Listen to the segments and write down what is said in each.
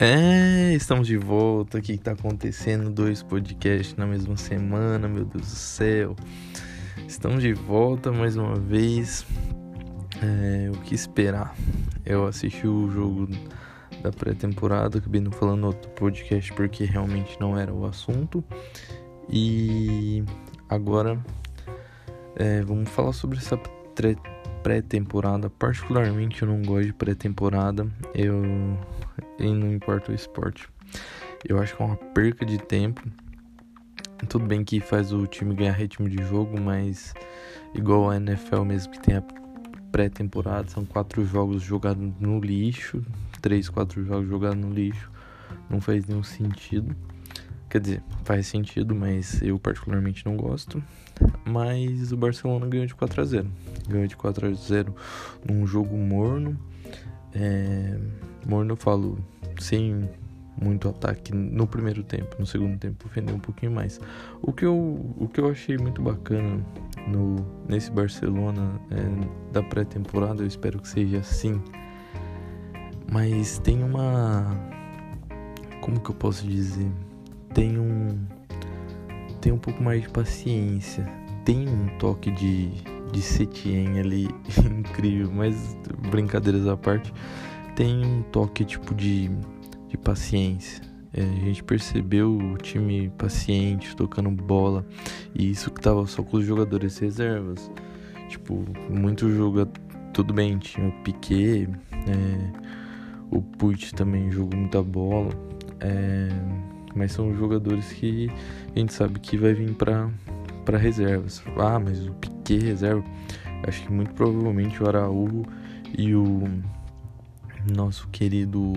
É, estamos de volta. O que está acontecendo? Dois podcasts na mesma semana, meu Deus do céu. Estamos de volta mais uma vez. É, o que esperar? Eu assisti o jogo da pré-temporada, acabei não falando outro podcast porque realmente não era o assunto. E agora é, vamos falar sobre essa pré-temporada. Particularmente eu não gosto de pré-temporada. Eu e não importa o esporte. Eu acho que é uma perca de tempo. Tudo bem que faz o time ganhar ritmo de jogo, mas igual a NFL mesmo que tem a pré-temporada, são quatro jogos jogados no lixo, três, quatro jogos jogados no lixo, não faz nenhum sentido. Quer dizer, faz sentido, mas eu particularmente não gosto. Mas o Barcelona ganhou de 4 a 0 Ganhou de 4 a 0 num jogo morno. É, morno eu falo sem muito ataque no primeiro tempo, no segundo tempo ofendeu um pouquinho mais. O que eu, o que eu achei muito bacana no, nesse Barcelona é, da pré-temporada, eu espero que seja assim. Mas tem uma. Como que eu posso dizer? Tem um. Tem um pouco mais de paciência. Tem um toque de, de Setien ali incrível, mas brincadeiras à parte tem um toque tipo de, de paciência. É, a gente percebeu o time paciente, tocando bola, e isso que tava só com os jogadores reservas. Tipo, muito jogo, tudo bem, tinha o Piquet, é, o Puig também jogou muita bola, é, mas são jogadores que a gente sabe que vai vir para para reservas. Ah, mas o Piquet reserva, acho que muito provavelmente o Araújo e o nosso querido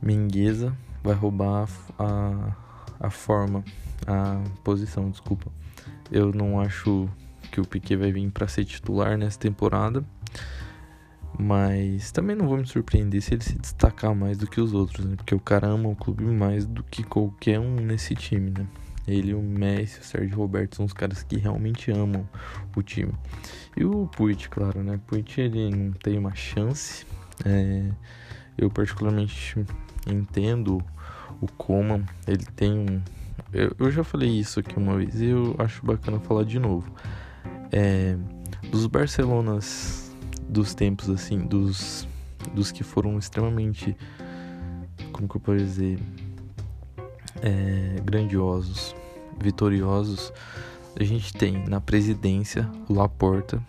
Mingueza vai roubar a, a forma, a posição, desculpa. Eu não acho que o Piquet vai vir para ser titular nessa temporada, mas também não vou me surpreender se ele se destacar mais do que os outros, né? Porque o cara ama o clube mais do que qualquer um nesse time, né? Ele, o Messi, o Sérgio Roberto são os caras que realmente amam o time. E o Puig, claro, né? Puig ele não tem uma chance. É, eu particularmente entendo o Coman. Ele tem um. Eu, eu, já falei isso aqui uma vez e eu acho bacana falar de novo. É, dos Barcelonas dos tempos assim, dos, dos que foram extremamente. Como que eu posso dizer? É, grandiosos, vitoriosos, a gente tem na presidência o Laporta,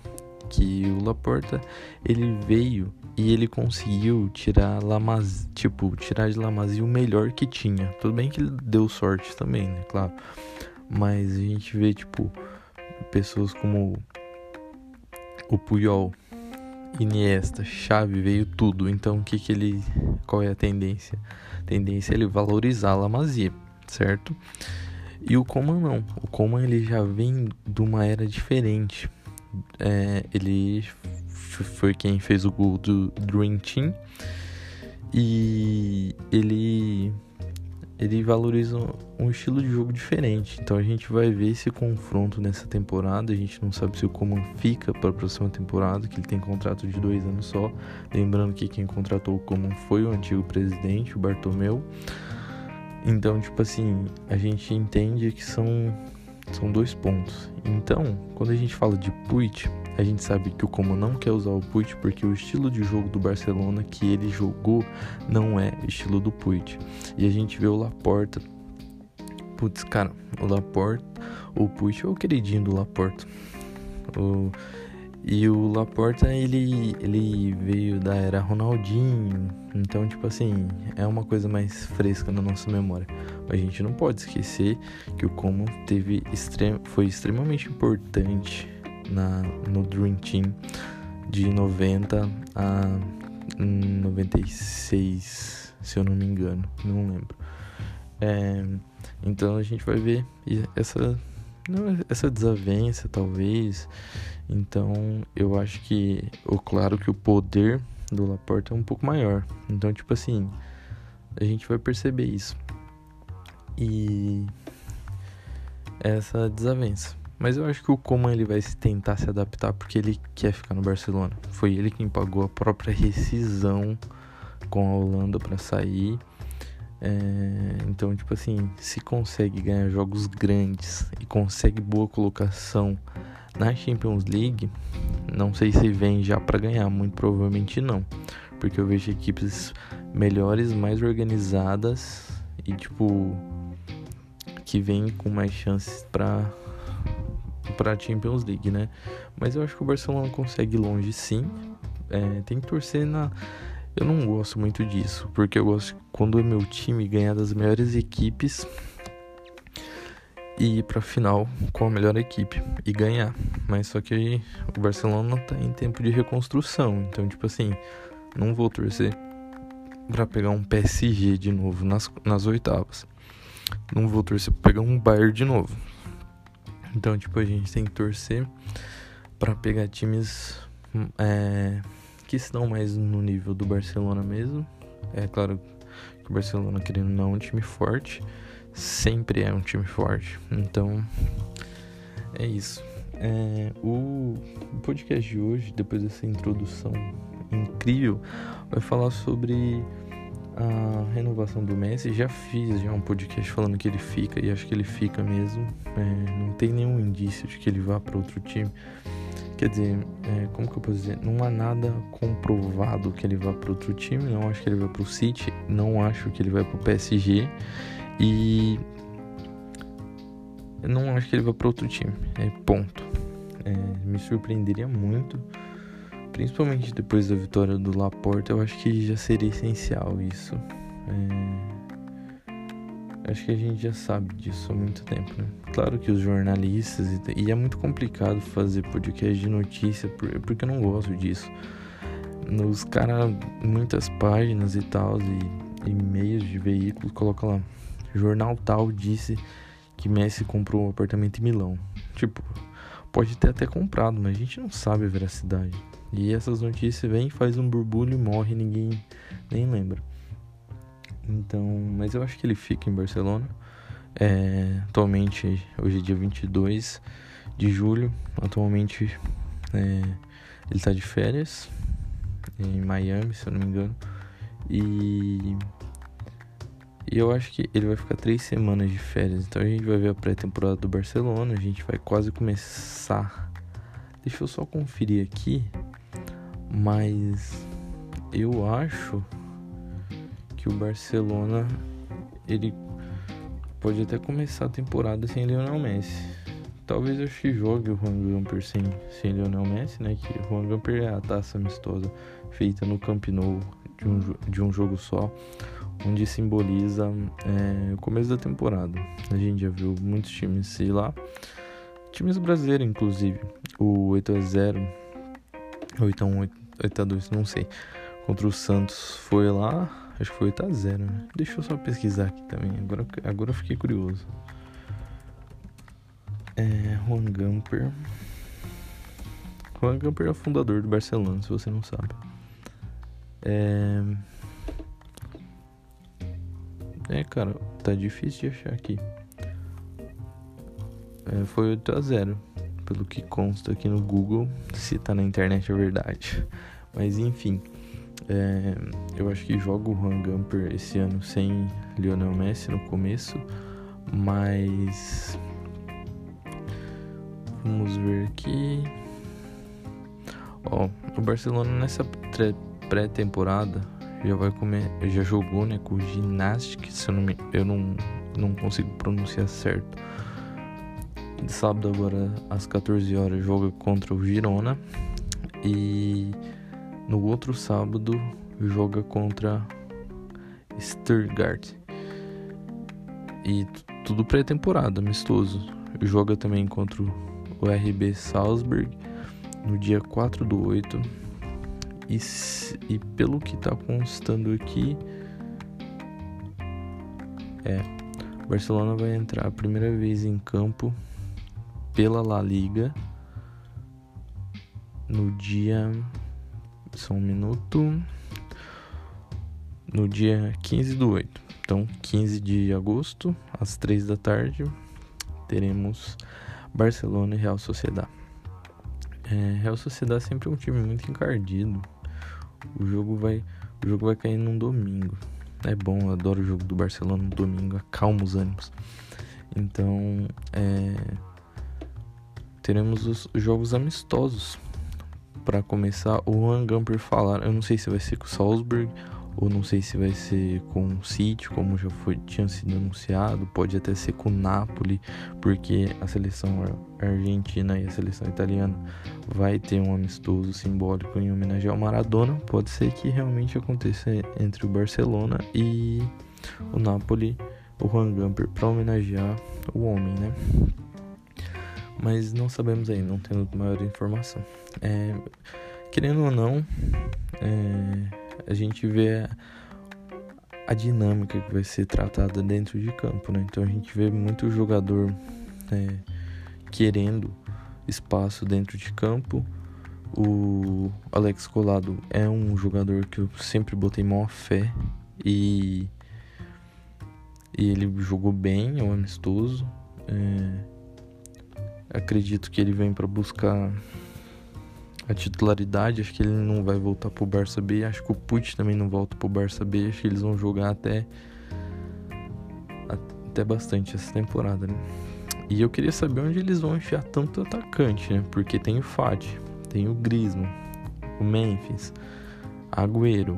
que o Laporta ele veio e ele conseguiu tirar Lamaz, tipo, tirar de Lamazia o melhor que tinha. Tudo bem que ele deu sorte também, né, claro. Mas a gente vê tipo pessoas como o Puyol, Iniesta, Xavi, veio tudo. Então o que que ele qual é a tendência? A tendência é ele valorizar a Lamazia, certo? E o Coman não. O Coman ele já vem de uma era diferente. É, ele foi quem fez o gol do Dream Team e ele ele valoriza um estilo de jogo diferente. Então a gente vai ver esse confronto nessa temporada. A gente não sabe se o Coman fica para a próxima temporada, que ele tem contrato de dois anos só. Lembrando que quem contratou o Coman foi o antigo presidente, o Bartomeu. Então, tipo assim, a gente entende que são, são dois pontos. Então, quando a gente fala de Puig, a gente sabe que o Como não quer usar o Puig porque o estilo de jogo do Barcelona que ele jogou não é estilo do Puig. E a gente vê o Laporta. Putz, cara, o Laporta, o Puig é o queridinho do Laporta. O, e o Laporta, ele, ele veio da era Ronaldinho, então, tipo assim, é uma coisa mais fresca na nossa memória. A gente não pode esquecer que o Como teve foi extremamente importante na, no Dream Team de 90 a 96, se eu não me engano, não lembro. É, então a gente vai ver essa, essa desavença, talvez então, eu acho que, o claro que o poder do Laporta é um pouco maior. Então, tipo assim, a gente vai perceber isso. E essa desavença. Mas eu acho que o Coman ele vai tentar se adaptar porque ele quer ficar no Barcelona. Foi ele quem pagou a própria rescisão com a Holanda para sair. É, então, tipo assim, se consegue ganhar jogos grandes e consegue boa colocação na Champions League, não sei se vem já para ganhar, muito provavelmente não, porque eu vejo equipes melhores, mais organizadas e tipo que vem com mais chances para para Champions League, né? Mas eu acho que o Barcelona consegue ir longe, sim. É, tem que torcer na eu não gosto muito disso, porque eu gosto quando é meu time ganhar das melhores equipes e ir pra final com a melhor equipe e ganhar. Mas só que o Barcelona tá em tempo de reconstrução, então tipo assim, não vou torcer para pegar um PSG de novo nas, nas oitavas. Não vou torcer pra pegar um Bayern de novo. Então, tipo, a gente tem que torcer para pegar times é, que estão mais no nível do Barcelona mesmo. É claro que o Barcelona, querendo não, é um time forte sempre é um time forte. Então, é isso. É, o podcast de hoje, depois dessa introdução incrível, vai falar sobre a renovação do Messi. Já fiz já um podcast falando que ele fica e acho que ele fica mesmo. É, não tem nenhum indício de que ele vá para outro time. Quer dizer, é, como que eu posso dizer? Não há nada comprovado que ele vá para outro time. Não acho que ele vai para o City. Não acho que ele vai para o PSG. E não acho que ele vai para outro time. É ponto. É, me surpreenderia muito, principalmente depois da vitória do Laporta. Eu acho que já seria essencial isso. É, acho que a gente já sabe disso há muito tempo, né? Claro que os jornalistas e, e é muito complicado fazer podcast de notícia porque eu não gosto disso. Os caras, muitas páginas e tal, e e-mails de veículos, coloca lá jornal tal disse que Messi comprou um apartamento em Milão. Tipo, pode ter até comprado, mas a gente não sabe a veracidade. E essas notícias vêm, faz um burbulho e morre, ninguém nem lembra. Então, mas eu acho que ele fica em Barcelona. É, atualmente, hoje é dia 22 de julho. Atualmente, é, ele tá de férias em Miami, se eu não me engano. E e eu acho que ele vai ficar três semanas de férias. Então a gente vai ver a pré-temporada do Barcelona. A gente vai quase começar. Deixa eu só conferir aqui. Mas eu acho que o Barcelona ele pode até começar a temporada sem Lionel Messi. Talvez eu que jogue o Juan Gamper sem, sem Lionel Messi, né? Que o Juan Gamper é a taça amistosa feita no Camp Nou de um, de um jogo só onde simboliza é, o começo da temporada. A gente já viu muitos times ir lá, times brasileiros inclusive, o 8x0, 8x1, 8x2, não sei, contra o Santos foi lá, acho que foi 8x0, né? Deixa eu só pesquisar aqui também, agora, agora eu fiquei curioso. É, Juan Gamper. Juan Gamper é o fundador do Barcelona, se você não sabe. É... É, cara, tá difícil de achar aqui. É, foi 8 a 0 pelo que consta aqui no Google. Se tá na internet é verdade. Mas enfim, é, eu acho que joga o Juan Gamper esse ano sem Lionel Messi no começo, mas vamos ver aqui. Ó, o Barcelona nessa pré-temporada já vai comer, já jogou, né, com o Gymnastic, se eu não me, eu não não consigo pronunciar certo. De sábado agora às 14 horas joga contra o Girona e no outro sábado joga contra Stuttgart. E tudo pré-temporada, amistoso. Joga também contra o RB Salzburg no dia 4 do 8 e, e pelo que está constando aqui, é, Barcelona vai entrar a primeira vez em campo pela La Liga no dia. Só um minuto. No dia 15 do 8. Então, 15 de agosto, às 3 da tarde, teremos Barcelona e Real Sociedade. É, Real Sociedade sempre é um time muito encardido o jogo vai O jogo vai cair num domingo. É bom, eu adoro o jogo do Barcelona no domingo, acalma os ânimos. Então, é, teremos os jogos amistosos. Para começar, o Juan Gamper falar, eu não sei se vai ser com o Salzburg ou não sei se vai ser com o City, como já foi, tinha sido anunciado, pode até ser com o Napoli, porque a seleção argentina e a seleção italiana vai ter um amistoso simbólico em homenagem ao Maradona. Pode ser que realmente aconteça entre o Barcelona e o Napoli, o Juan Gamper, para homenagear o homem, né? Mas não sabemos aí, não temos maior informação. É, querendo ou não, é, a gente vê a dinâmica que vai ser tratada dentro de campo, né? Então a gente vê muito jogador é, querendo espaço dentro de campo. O Alex Colado é um jogador que eu sempre botei maior fé e, e ele jogou bem, é um amistoso. É, acredito que ele vem para buscar a titularidade. Acho que ele não vai voltar pro Barça B. Acho que o Puig também não volta pro Barça B. Acho que eles vão jogar até até bastante essa temporada, né? E eu queria saber onde eles vão enfiar tanto atacante, né? Porque tem o Fati, tem o Griezmann, o Memphis, Agüero,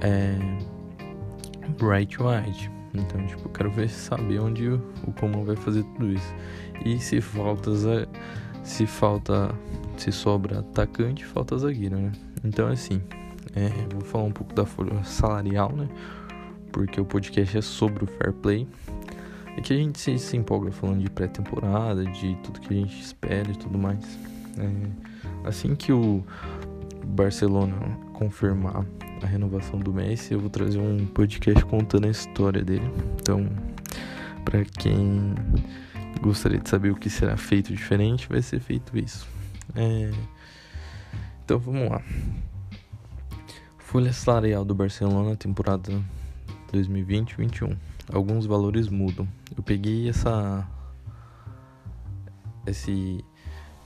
é, Bright White. Então, tipo, eu quero ver saber onde o, Coman vai fazer tudo isso. E se falta se falta se sobra atacante, falta zagueiro, né? Então, assim, é, vou falar um pouco da folha salarial, né? Porque o podcast é sobre o fair play. É que a gente se, se empolga falando de pré-temporada, de tudo que a gente espera e tudo mais. É, assim que o Barcelona confirmar a renovação do Messi, eu vou trazer um podcast contando a história dele. Então, para quem gostaria de saber o que será feito diferente, vai ser feito isso. É... Então vamos lá. Folha salarial do Barcelona, temporada 2020-21. Alguns valores mudam. Eu peguei essa esse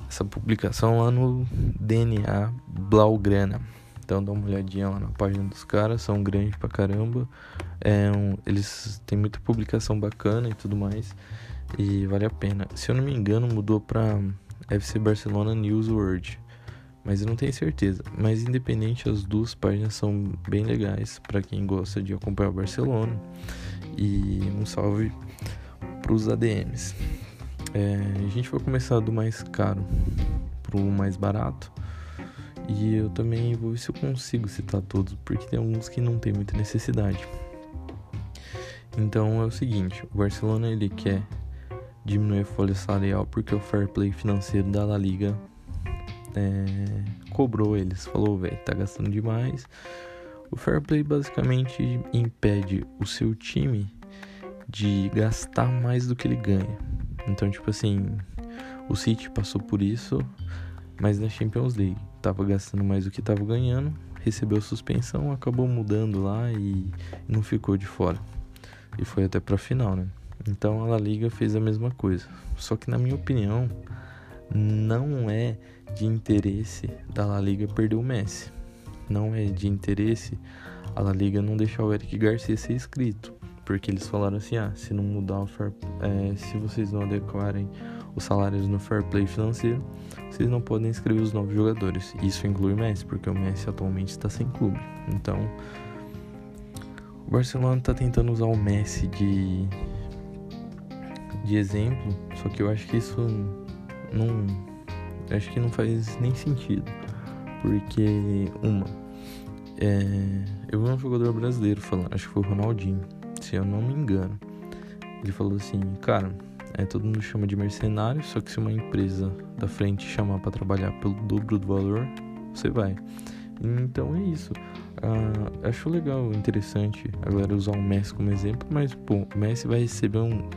essa publicação lá no DNA Blaugrana. Então dá uma olhadinha lá na página dos caras, são grandes pra caramba. É um, eles têm muita publicação bacana e tudo mais. E vale a pena. Se eu não me engano, mudou pra FC Barcelona News World. Mas eu não tenho certeza. Mas independente, as duas páginas são bem legais para quem gosta de acompanhar o Barcelona. E um salve para os ADMs. É, a gente vai começar do mais caro para o mais barato. E eu também vou ver se eu consigo citar todos, porque tem alguns que não tem muita necessidade. Então é o seguinte, o Barcelona ele quer diminuir a folha salarial porque o fair play financeiro da La Liga é, cobrou eles. Falou, velho, tá gastando demais. O fair play basicamente impede o seu time de gastar mais do que ele ganha. Então, tipo assim, o City passou por isso, mas na Champions League tava gastando mais do que tava ganhando, recebeu suspensão, acabou mudando lá e não ficou de fora. E foi até pra final, né? Então a La Liga fez a mesma coisa. Só que na minha opinião, não é de interesse da La Liga perder o Messi. Não é de interesse a La Liga não deixar o Eric Garcia ser inscrito. Porque eles falaram assim, ah, se não mudar o fair, é, se vocês não adequarem os salários no fair play financeiro, vocês não podem inscrever os novos jogadores. Isso inclui o Messi, porque o Messi atualmente está sem clube. Então, o Barcelona está tentando usar o Messi de de exemplo, só que eu acho que isso não. Acho que não faz nem sentido. Porque, uma, é, eu vi um jogador brasileiro falando, acho que foi o Ronaldinho, se eu não me engano. Ele falou assim, cara, é, todo mundo chama de mercenário, só que se uma empresa da frente chamar para trabalhar pelo dobro do valor, você vai. Então é isso. Ah, acho legal, interessante a galera usar o Messi como exemplo, mas pô, o Messi vai receber um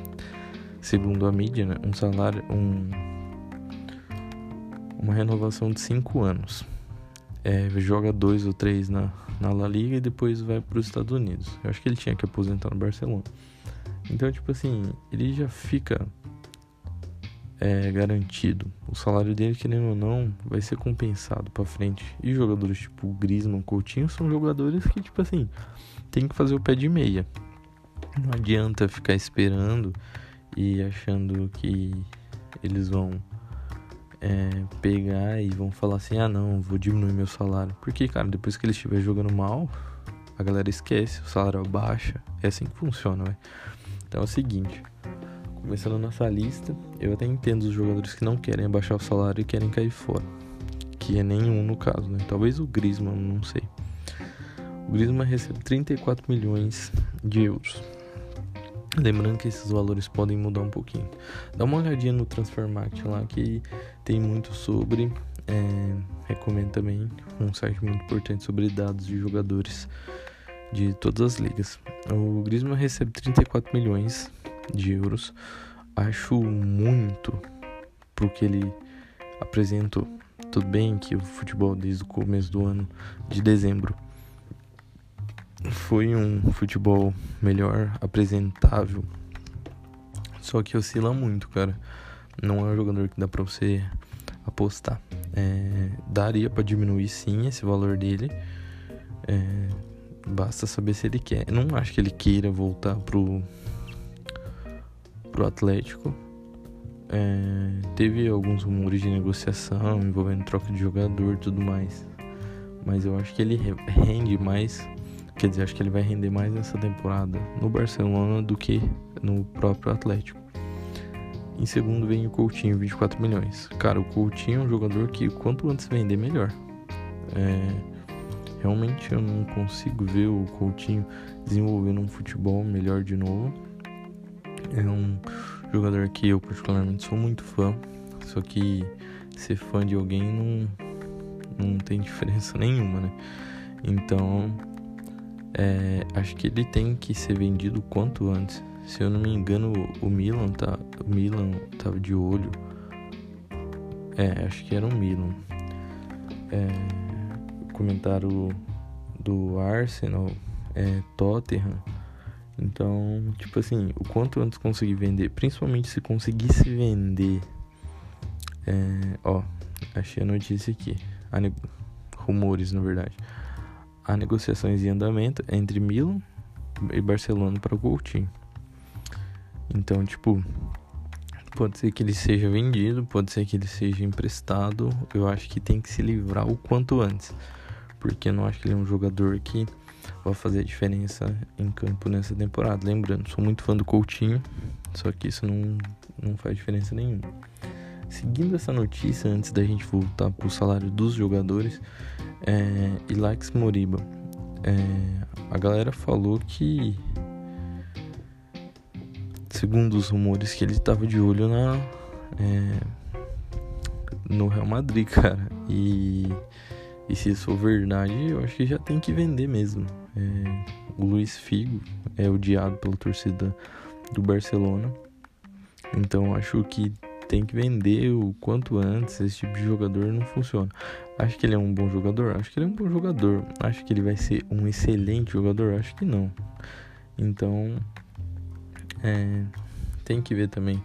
segundo a mídia, né, um salário, um, uma renovação de 5 anos. É, joga dois ou três na, na La Liga e depois vai para os Estados Unidos. Eu acho que ele tinha que aposentar no Barcelona. Então, tipo assim, ele já fica é, garantido. O salário dele, querendo ou não, vai ser compensado para frente. E jogadores tipo Griezmann, Coutinho são jogadores que, tipo assim, tem que fazer o pé de meia. Não adianta ficar esperando e achando que eles vão é, pegar e vão falar assim: ah, não, vou diminuir meu salário. Porque, cara, depois que ele estiver jogando mal, a galera esquece, o salário baixa. É assim que funciona, velho. Então é o seguinte: começando nossa lista, eu até entendo os jogadores que não querem abaixar o salário e querem cair fora. Que é nenhum no caso, né? Talvez o Griezmann, não sei. O Griezmann recebe 34 milhões de euros. Lembrando que esses valores podem mudar um pouquinho. Dá uma olhadinha no Transfermarkt lá que tem muito sobre. É, recomendo também um site muito importante sobre dados de jogadores de todas as ligas. O Griezmann recebe 34 milhões de euros. Acho muito pro que ele apresentou. Tudo bem que o futebol desde o começo do ano de dezembro foi um futebol melhor apresentável. Só que oscila muito, cara. Não é um jogador que dá pra você apostar. É, daria para diminuir sim esse valor dele. É, basta saber se ele quer. não acho que ele queira voltar pro, pro Atlético. É, teve alguns rumores de negociação envolvendo troca de jogador e tudo mais. Mas eu acho que ele rende mais Quer dizer, acho que ele vai render mais nessa temporada no Barcelona do que no próprio Atlético. Em segundo vem o Coutinho, 24 milhões. Cara, o Coutinho é um jogador que quanto antes vender, melhor. É, realmente eu não consigo ver o Coutinho desenvolvendo um futebol melhor de novo. É um jogador que eu particularmente sou muito fã. Só que ser fã de alguém não, não tem diferença nenhuma, né? Então é, acho que ele tem que ser vendido quanto antes. Se eu não me engano, o Milan tá, o Milan tava de olho. É, acho que era o Milan. É, comentário do Arsenal, é, Tottenham. Então, tipo assim, o quanto antes conseguir vender, principalmente se conseguisse vender. É, ó, achei a notícia aqui. Rumores, na verdade há negociações em andamento entre Milan e Barcelona para o Coutinho. Então, tipo, pode ser que ele seja vendido, pode ser que ele seja emprestado. Eu acho que tem que se livrar o quanto antes, porque eu não acho que ele é um jogador que vai fazer diferença em campo nessa temporada. Lembrando, sou muito fã do Coutinho, só que isso não, não faz diferença nenhuma. Seguindo essa notícia, antes da gente voltar para o salário dos jogadores, é, Ilax Moriba. É, a galera falou que, segundo os rumores, que ele estava de olho na é, no Real Madrid, cara. E, e se isso for verdade, eu acho que já tem que vender mesmo. É, o Luiz Figo é odiado pela torcida do Barcelona. Então acho que tem que vender o quanto antes. Esse tipo de jogador não funciona. Acho que ele é um bom jogador? Acho que ele é um bom jogador. Acho que ele vai ser um excelente jogador? Acho que não. Então, é, tem que ver também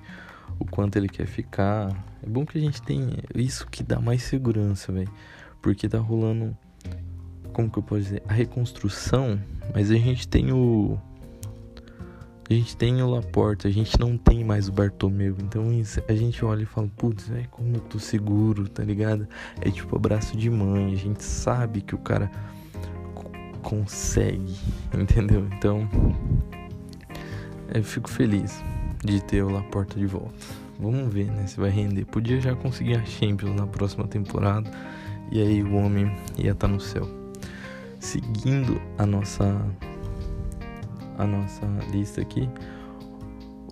o quanto ele quer ficar. É bom que a gente tem isso que dá mais segurança, velho. Porque tá rolando, como que eu posso dizer, a reconstrução, mas a gente tem o a gente tem o Laporta, a gente não tem mais o Bartomeu. Então a gente olha e fala, putz, é como eu tô seguro, tá ligado? É tipo abraço de mãe, a gente sabe que o cara consegue, entendeu? Então eu fico feliz de ter o Laporta de volta. Vamos ver, né, se vai render. Podia já conseguir a Champions na próxima temporada e aí o homem ia estar tá no céu. Seguindo a nossa a nossa lista aqui.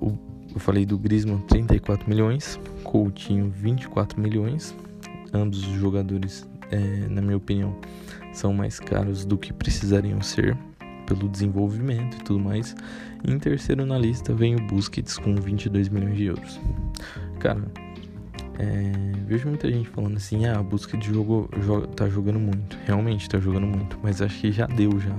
O, eu falei do Griezmann 34 milhões, Coutinho 24 milhões. Ambos os jogadores, é, na minha opinião, são mais caros do que precisariam ser pelo desenvolvimento e tudo mais. E em terceiro na lista vem o Busquets com 22 milhões de euros. Cara, é, vejo muita gente falando assim, ah, o Busquets jogou, joga, tá jogando muito. Realmente tá jogando muito, mas acho que já deu já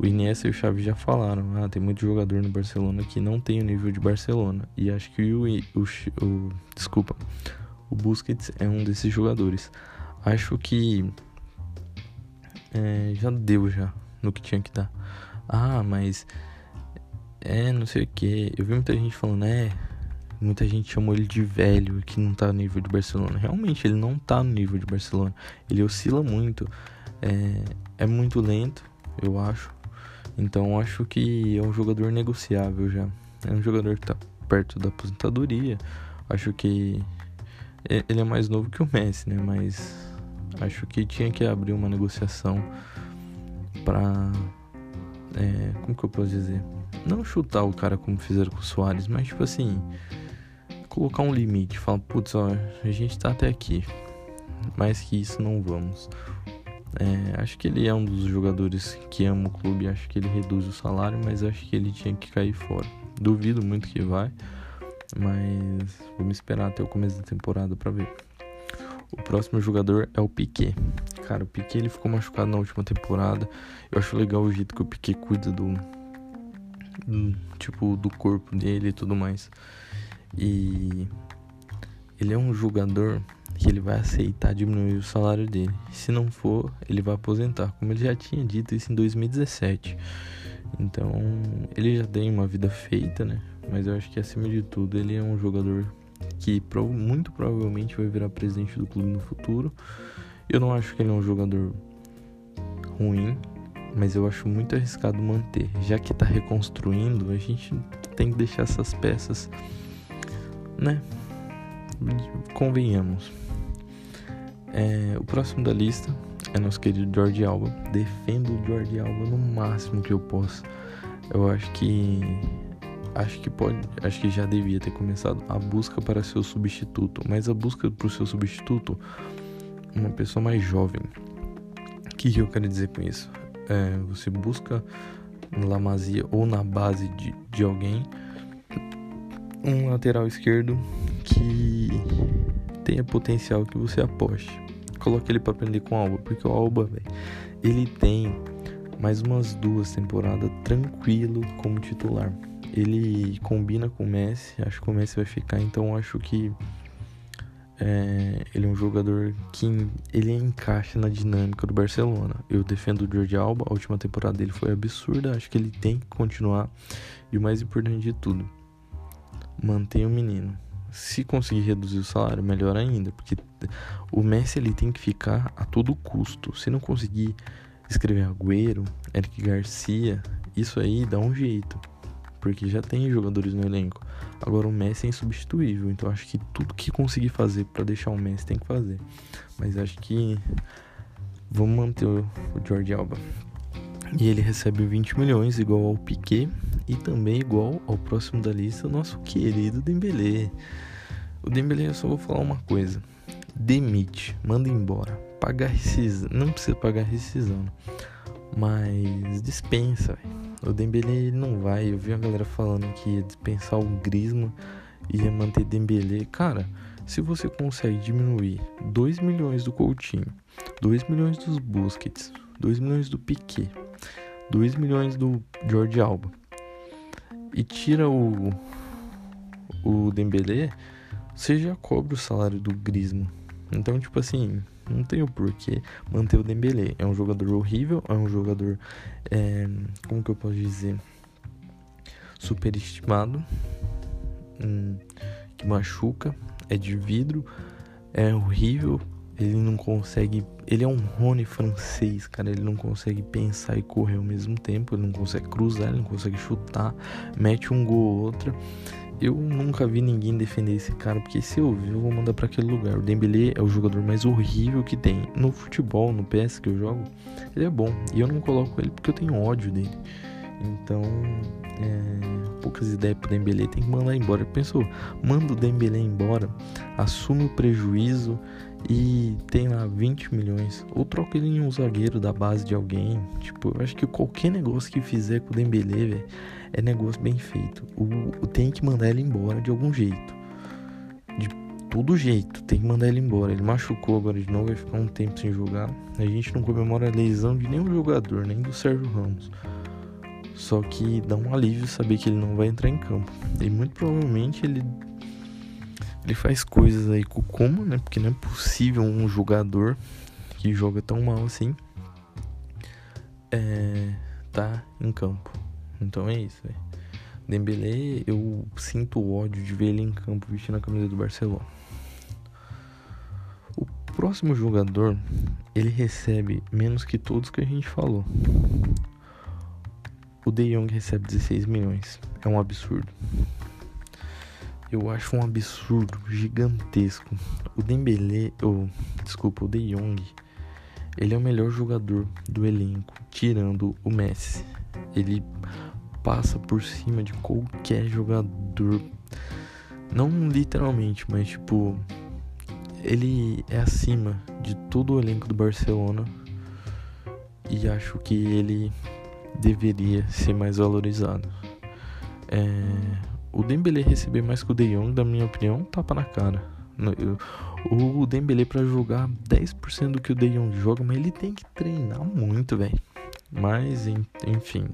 O Iniesta e o Xavi já falaram, ah, tem muito jogador no Barcelona que não tem o nível de Barcelona. E acho que o, o, o desculpa, o Busquets é um desses jogadores. Acho que é, já deu já no que tinha que dar. Ah, mas é, não sei o que. Eu vi muita gente falando, é, muita gente chamou ele de velho, que não tá no nível de Barcelona. Realmente, ele não tá no nível de Barcelona. Ele oscila muito. É, é muito lento, eu acho. Então acho que é um jogador negociável já. É um jogador que tá perto da aposentadoria. Acho que ele é mais novo que o Messi, né? Mas acho que tinha que abrir uma negociação para é, como que eu posso dizer? Não chutar o cara como fizeram com o Soares, mas tipo assim, colocar um limite, falar, putz, ó, a gente tá até aqui. Mais que isso não vamos. É, acho que ele é um dos jogadores que ama o clube, acho que ele reduz o salário, mas acho que ele tinha que cair fora. Duvido muito que vai, mas vamos esperar até o começo da temporada para ver. O próximo jogador é o Piquet. Cara, o Piquet ele ficou machucado na última temporada. Eu acho legal o jeito que o Piquet cuida do, do tipo do corpo dele e tudo mais. E ele é um jogador que ele vai aceitar diminuir o salário dele. Se não for, ele vai aposentar, como ele já tinha dito isso em 2017. Então, ele já tem uma vida feita, né? Mas eu acho que acima de tudo, ele é um jogador que muito provavelmente vai virar presidente do clube no futuro. Eu não acho que ele é um jogador ruim, mas eu acho muito arriscado manter. Já que está reconstruindo, a gente tem que deixar essas peças, né? Convenhamos. É, o próximo da lista é nosso querido Jordi Alba. Defendo o Jordi Alba no máximo que eu posso. Eu acho que acho que pode, acho que já devia ter começado a busca para seu substituto, mas a busca para o seu substituto, uma pessoa mais jovem. O que, eu quero dizer com isso? É, você busca na Lamazia ou na base de, de alguém um lateral esquerdo que tenha potencial que você aposte. Coloque ele para aprender com o Alba, porque o Alba, ele tem mais umas duas temporadas tranquilo como titular ele combina com o Messi, acho que o Messi vai ficar, então acho que é, ele é um jogador que ele encaixa na dinâmica do Barcelona. Eu defendo o Jordi Alba, a última temporada dele foi absurda, acho que ele tem que continuar. E o mais importante de tudo, mantenha o menino. Se conseguir reduzir o salário, melhor ainda, porque o Messi ele tem que ficar a todo custo. Se não conseguir escrever Agüero, Eric Garcia, isso aí dá um jeito porque já tem jogadores no elenco. Agora o Messi é insubstituível, então acho que tudo que conseguir fazer para deixar o Messi tem que fazer. Mas acho que vamos manter o, Jordi Alba. E ele recebe 20 milhões, igual ao Piquet, e também igual ao próximo da lista, o nosso querido Dembélé. O Dembélé eu só vou falar uma coisa: demite, manda embora, pagar rescisão, não precisa pagar rescisão, mas dispensa. O Dembele não vai. Eu vi a galera falando que ia dispensar o Grisma e ia manter Dembele. Cara, se você consegue diminuir 2 milhões do Coutinho, 2 milhões dos Busquets, 2 milhões do Piquet, 2 milhões do Jordi Alba e tira o o Dembele, você já cobra o salário do Grisma. Então, tipo assim, não tem o porquê manter o Dembele. É um jogador horrível, é um jogador, é, como que eu posso dizer, superestimado, hum, que machuca, é de vidro, é horrível. Ele não consegue. Ele é um Rony francês, cara. Ele não consegue pensar e correr ao mesmo tempo. Ele não consegue cruzar, ele não consegue chutar. Mete um gol ou outro. Eu nunca vi ninguém defender esse cara, porque se eu ver, eu vou mandar para aquele lugar. O Dembele é o jogador mais horrível que tem. No futebol, no PS que eu jogo, ele é bom. E eu não coloco ele porque eu tenho ódio dele. Então, é, poucas ideias pro Dembele, tem que mandar embora. Pensou, manda o Dembele embora, assume o prejuízo e tem lá 20 milhões. Ou troca ele em um zagueiro da base de alguém. Tipo, eu acho que qualquer negócio que fizer com o Dembele, é negócio bem feito. O, o, tem que mandar ele embora de algum jeito. De todo jeito, tem que mandar ele embora. Ele machucou agora de novo, vai ficar um tempo sem jogar. A gente não comemora a lesão de nenhum jogador, nem do Sérgio Ramos. Só que dá um alívio saber que ele não vai entrar em campo. E muito provavelmente ele ele faz coisas aí com o né? Porque não é possível um jogador que joga tão mal assim é, tá em campo. Então é isso, velho. Dembélé, eu sinto ódio de ver ele em campo vestindo a camisa do Barcelona. O próximo jogador, ele recebe menos que todos que a gente falou. O De Jong recebe 16 milhões. É um absurdo. Eu acho um absurdo gigantesco. O Dembélé, ou desculpa, o De Jong, ele é o melhor jogador do elenco, tirando o Messi. Ele passa por cima de qualquer jogador. Não literalmente, mas tipo. Ele é acima de todo o elenco do Barcelona. E acho que ele deveria ser mais valorizado. É, o Dembele receber mais que o De Jong, da minha opinião, tapa na cara. O Dembele para jogar 10% do que o De Jong joga, mas ele tem que treinar muito, velho. Mas enfim,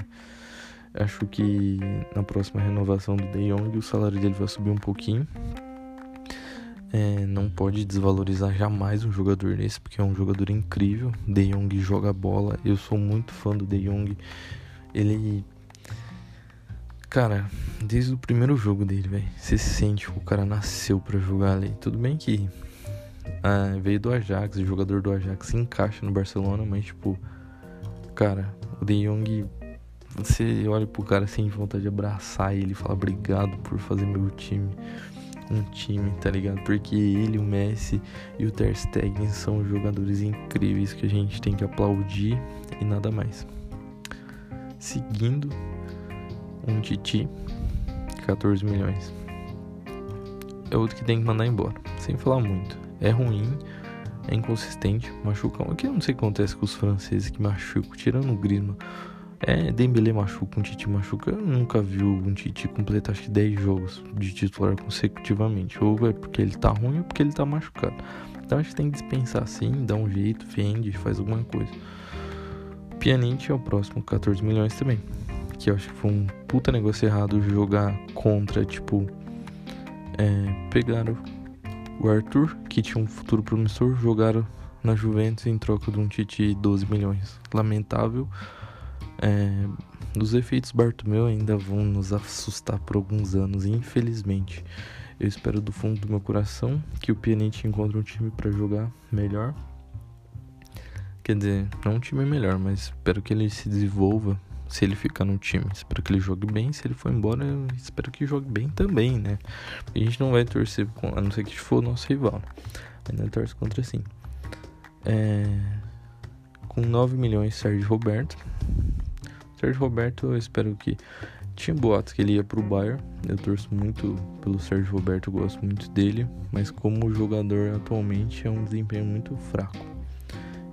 Acho que na próxima renovação do De Jong o salário dele vai subir um pouquinho. É, não pode desvalorizar jamais um jogador desse, porque é um jogador incrível. De Jong joga bola. Eu sou muito fã do De Jong. Ele. Cara, desde o primeiro jogo dele, velho. Você sente que o cara nasceu para jogar ali. Tudo bem que ah, veio do Ajax, o jogador do Ajax se encaixa no Barcelona, mas tipo. Cara, o De Jong você olha pro cara sem vontade de abraçar ele falar obrigado por fazer meu time um time, tá ligado? Porque ele, o Messi e o Ter Stegen são jogadores incríveis que a gente tem que aplaudir e nada mais. Seguindo, um Titi, 14 milhões. É outro que tem que mandar embora, sem falar muito. É ruim, é inconsistente, machuca. O que eu não sei o que acontece com os franceses que machucam, tirando o Griezmann. É, Dembele machuca, um Tite machuca. Eu nunca vi um Tite completar acho que 10 jogos de titular consecutivamente. Ou é porque ele tá ruim ou porque ele tá machucado. Então acho que tem que dispensar assim, dá um jeito, vende, faz alguma coisa. Pianite é o próximo, 14 milhões também. Que eu acho que foi um puta negócio errado jogar contra, tipo. É, pegaram o Arthur, que tinha um futuro promissor, jogaram na Juventus em troca de um Tite 12 milhões. Lamentável é, os efeitos Bartomeu ainda vão nos assustar por alguns anos, infelizmente. Eu espero do fundo do meu coração que o Pianete encontre um time para jogar melhor. Quer dizer, não um time melhor, mas espero que ele se desenvolva se ele ficar no time. Espero que ele jogue bem. Se ele for embora, eu espero que jogue bem também, né? A gente não vai torcer, a não ser que for nosso rival. Ainda torce contra sim. É... Com 9 milhões, Sérgio Roberto. Sérgio Roberto, eu espero que. Tinha boatos que ele ia pro Bayern. Eu torço muito pelo Sérgio Roberto, gosto muito dele. Mas como jogador atualmente é um desempenho muito fraco.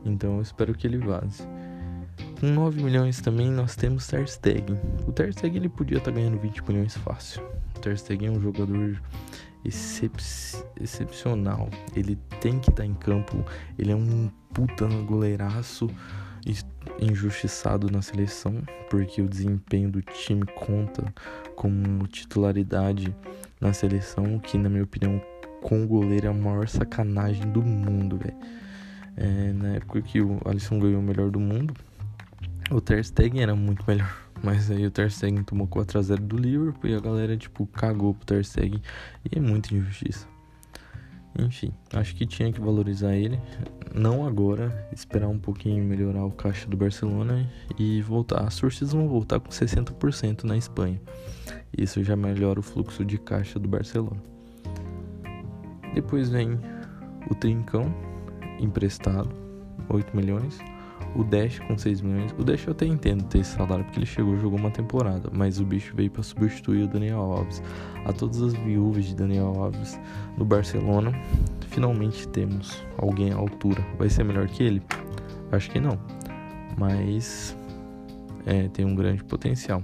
Então eu espero que ele vaze. Com 9 milhões também nós temos Ter Stegen. O Ter Stegen ele podia estar tá ganhando 20 milhões fácil. O Ter Stegen é um jogador excep excepcional. Ele tem que estar tá em campo. Ele é um puta goleiraço injustiçado na seleção, porque o desempenho do time conta como titularidade na seleção, que na minha opinião com o goleiro é a maior sacanagem do mundo, velho. É, na época que o Alisson ganhou o melhor do mundo, o Ter Stegen era muito melhor. Mas aí o Ter Stegen tomou 4x0 do Liverpool e a galera, tipo, cagou pro Ter Stegen. E é muita injustiça. Enfim, acho que tinha que valorizar ele. Não agora, esperar um pouquinho melhorar o caixa do Barcelona e voltar. As torcidas vão voltar com 60% na Espanha. Isso já melhora o fluxo de caixa do Barcelona. Depois vem o Trincão, emprestado, 8 milhões o Dash com 6 milhões. O Dash eu até entendo ter esse salário porque ele chegou jogou uma temporada, mas o bicho veio para substituir o Daniel Alves. A todas as viúvas de Daniel Alves no Barcelona, finalmente temos alguém à altura. Vai ser melhor que ele? Acho que não, mas é, tem um grande potencial.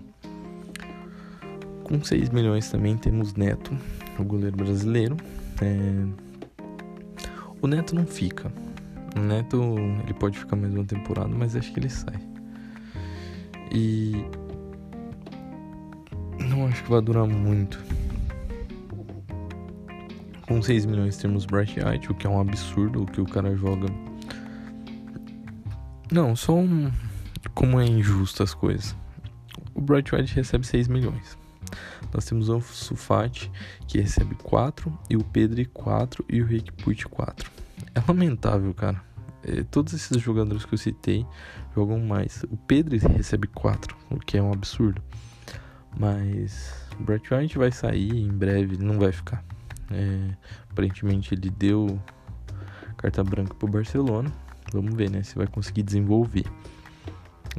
Com 6 milhões também temos Neto, o goleiro brasileiro. É... O Neto não fica, Neto, ele pode ficar mais uma temporada, mas acho que ele sai. E não acho que vai durar muito. Com 6 milhões temos Bright White, o que é um absurdo, o que o cara joga. Não, só um. Como é injusto as coisas. O Bright White recebe 6 milhões. Nós temos o Sufati, que recebe 4, e o Pedro 4 e o Rick Pucci 4. É lamentável, cara. É, todos esses jogadores que eu citei jogam mais. O Pedro recebe 4, o que é um absurdo. Mas o Bright White vai sair em breve, não vai ficar. É, aparentemente ele deu carta branca pro Barcelona. Vamos ver, né? Se vai conseguir desenvolver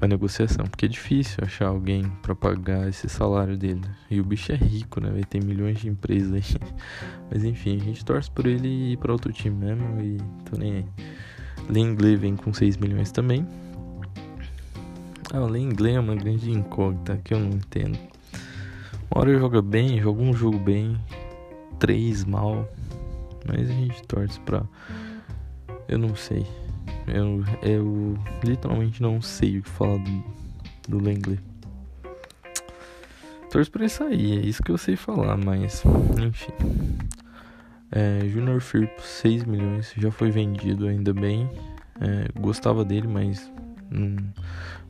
a negociação. Porque é difícil achar alguém para pagar esse salário dele. E o bicho é rico, né? Ele tem milhões de empresas aí. Mas enfim, a gente torce por ele ir para outro time mesmo. E tô nem aí. Lenglet vem com 6 milhões também. Ah, o Lenglet é uma grande incógnita que eu não entendo. Uma hora joga bem, joga um jogo bem, três mal. Mas a gente torce pra. Eu não sei. Eu, eu literalmente não sei o que falar do, do Langley. Torço pra ele sair, é isso que eu sei falar, mas enfim. É, Junior Firpo, 6 milhões, já foi vendido ainda bem. É, gostava dele, mas um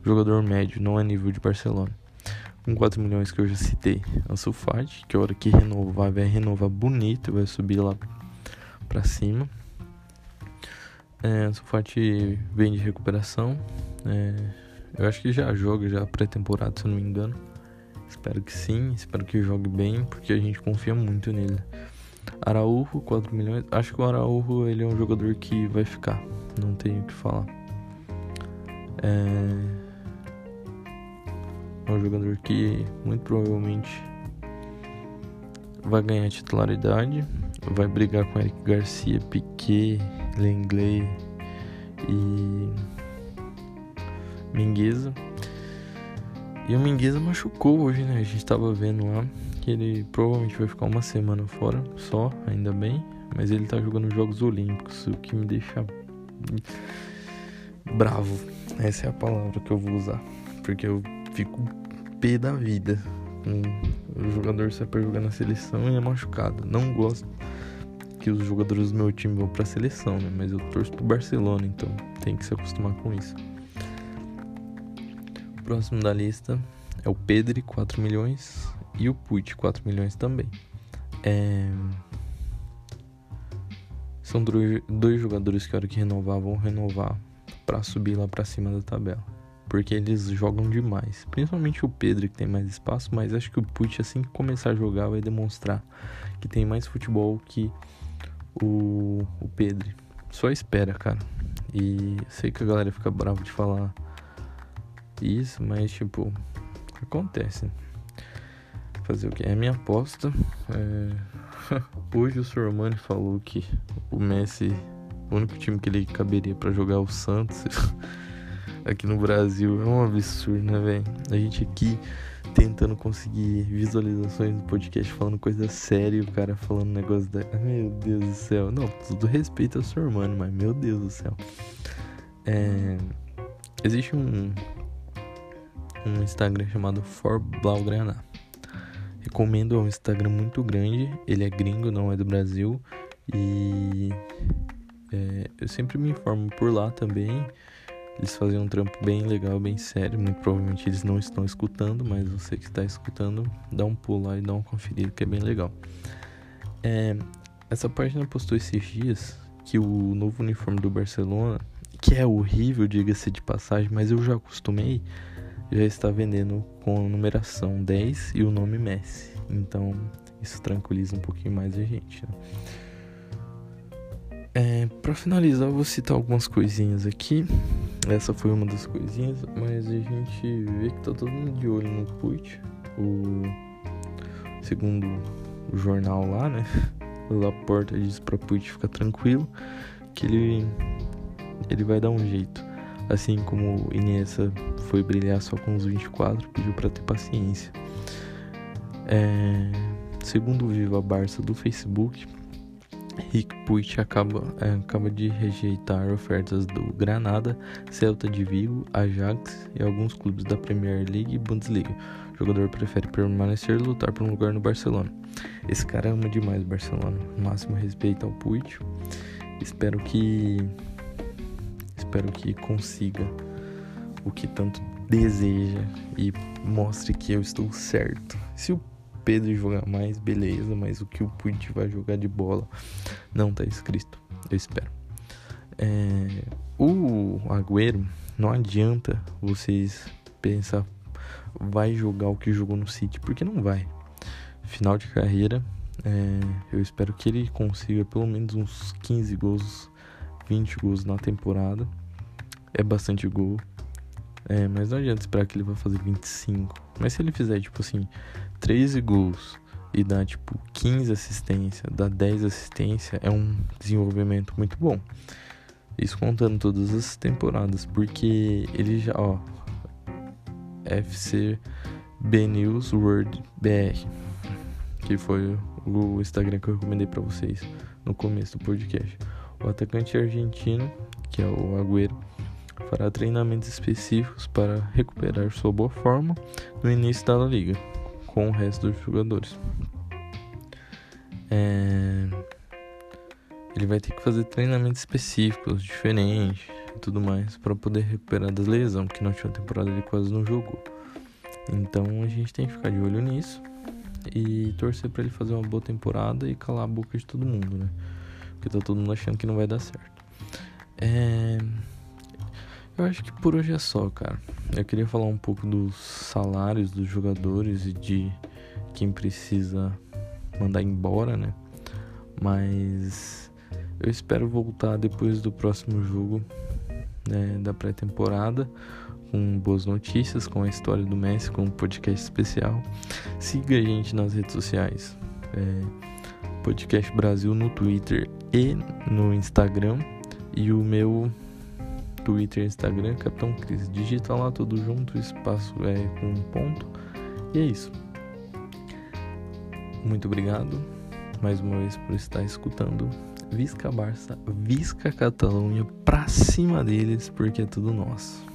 jogador médio, não é nível de Barcelona com 4 milhões que eu já citei, a Sulfate, que a hora que renovar vai renovar bonito, vai subir lá pra cima. É, a Sulfate vem de recuperação. É, eu acho que já joga já pré-temporada, se eu não me engano. Espero que sim, espero que jogue bem, porque a gente confia muito nele. Araújo, 4 milhões. Acho que o Araújo ele é um jogador que vai ficar, não tenho o que falar. É, é um jogador que muito provavelmente vai ganhar titularidade, vai brigar com Eric Garcia, Piquet, Lenglet e Mingueza. E o Mingueza machucou hoje, né? A gente tava vendo lá que ele provavelmente vai ficar uma semana fora só, ainda bem. Mas ele tá jogando Jogos Olímpicos, o que me deixa bravo. Essa é a palavra que eu vou usar. Porque eu fico pé da vida. Um, o jogador sai pra jogar na seleção e é machucado. Não gosto que os jogadores do meu time vão pra seleção, né? Mas eu torço pro Barcelona, então tem que se acostumar com isso. O próximo da lista é o Pedri, 4 milhões. E o Puig, 4 milhões também. É... São dois jogadores que a hora que renovar vão renovar para subir lá para cima da tabela porque eles jogam demais. Principalmente o Pedro, que tem mais espaço, mas acho que o Pucci, assim que começar a jogar, vai demonstrar que tem mais futebol que o, o Pedro. Só espera, cara. E sei que a galera fica brava de falar isso, mas tipo, acontece. Fazer o que? É minha aposta. É... Hoje o Sormani falou que o Messi, o único time que ele caberia para jogar é o Santos. aqui no Brasil. É um absurdo, né, velho? A gente aqui tentando conseguir visualizações do podcast falando coisa séria o cara falando negócio da. Meu Deus do céu. Não, tudo respeito ao seu irmão, mas meu Deus do céu. É... Existe um. Um Instagram chamado For Blaugrana. Recomendo, é um Instagram muito grande. Ele é gringo, não é do Brasil. E. É, eu sempre me informo por lá também. Eles fazem um trampo bem legal, bem sério. Muito provavelmente eles não estão escutando, mas você que está escutando, dá um pulo lá e dá uma conferida, que é bem legal. É, essa página postou esses dias que o novo uniforme do Barcelona, que é horrível, diga-se de passagem, mas eu já acostumei, já está vendendo com a numeração 10 e o nome Messi. Então isso tranquiliza um pouquinho mais a gente. Né? É, para finalizar, eu vou citar algumas coisinhas aqui. Essa foi uma das coisinhas, mas a gente vê que tá todo mundo de olho no Puig. O segundo o jornal lá, né? O Laporta diz pra Puig ficar tranquilo que ele ele vai dar um jeito. Assim como o Iniesta foi brilhar só com os 24, pediu para ter paciência. É, segundo o Viva Barça do Facebook, Rick Puig acaba, é, acaba de rejeitar ofertas do Granada, Celta de Vigo, Ajax e alguns clubes da Premier League e Bundesliga. O jogador prefere permanecer e lutar por um lugar no Barcelona. Esse cara ama demais o Barcelona. Máximo respeito ao Puig. Espero que espero que consiga o que tanto deseja e mostre que eu estou certo. Se o Pedro jogar mais, beleza, mas o que o Puig vai jogar de bola não tá escrito, eu espero. É, o Agüero, não adianta vocês pensar vai jogar o que jogou no City, porque não vai. Final de carreira, é, eu espero que ele consiga pelo menos uns 15 gols, 20 gols na temporada. É bastante gol. É, mas não adianta esperar que ele vai fazer 25. Mas se ele fizer, tipo assim, 13 gols e dá, tipo, 15 assistências, dá 10 assistências, é um desenvolvimento muito bom. Isso contando todas as temporadas, porque ele já, ó, FC B News World BR, que foi o Instagram que eu recomendei para vocês no começo do podcast. O atacante argentino, que é o Agüero, fará treinamentos específicos para recuperar sua boa forma no início da liga, com o resto dos jogadores. É... Ele vai ter que fazer treinamentos específicos, diferentes e tudo mais, para poder recuperar das lesões, porque na última temporada ele quase não jogou. Então a gente tem que ficar de olho nisso e torcer para ele fazer uma boa temporada e calar a boca de todo mundo, né? Porque tá todo mundo achando que não vai dar certo. É... Eu acho que por hoje é só, cara. Eu queria falar um pouco dos salários dos jogadores e de quem precisa mandar embora, né? Mas eu espero voltar depois do próximo jogo né, da pré-temporada com boas notícias, com a história do Messi, com um podcast especial. Siga a gente nas redes sociais. É, podcast Brasil no Twitter e no Instagram. E o meu Twitter Instagram, Capitão Cris. Digita lá tudo junto, espaço é com um ponto. E é isso. Muito obrigado mais uma vez por estar escutando. Visca Barça, Visca Catalunha, pra cima deles, porque é tudo nosso.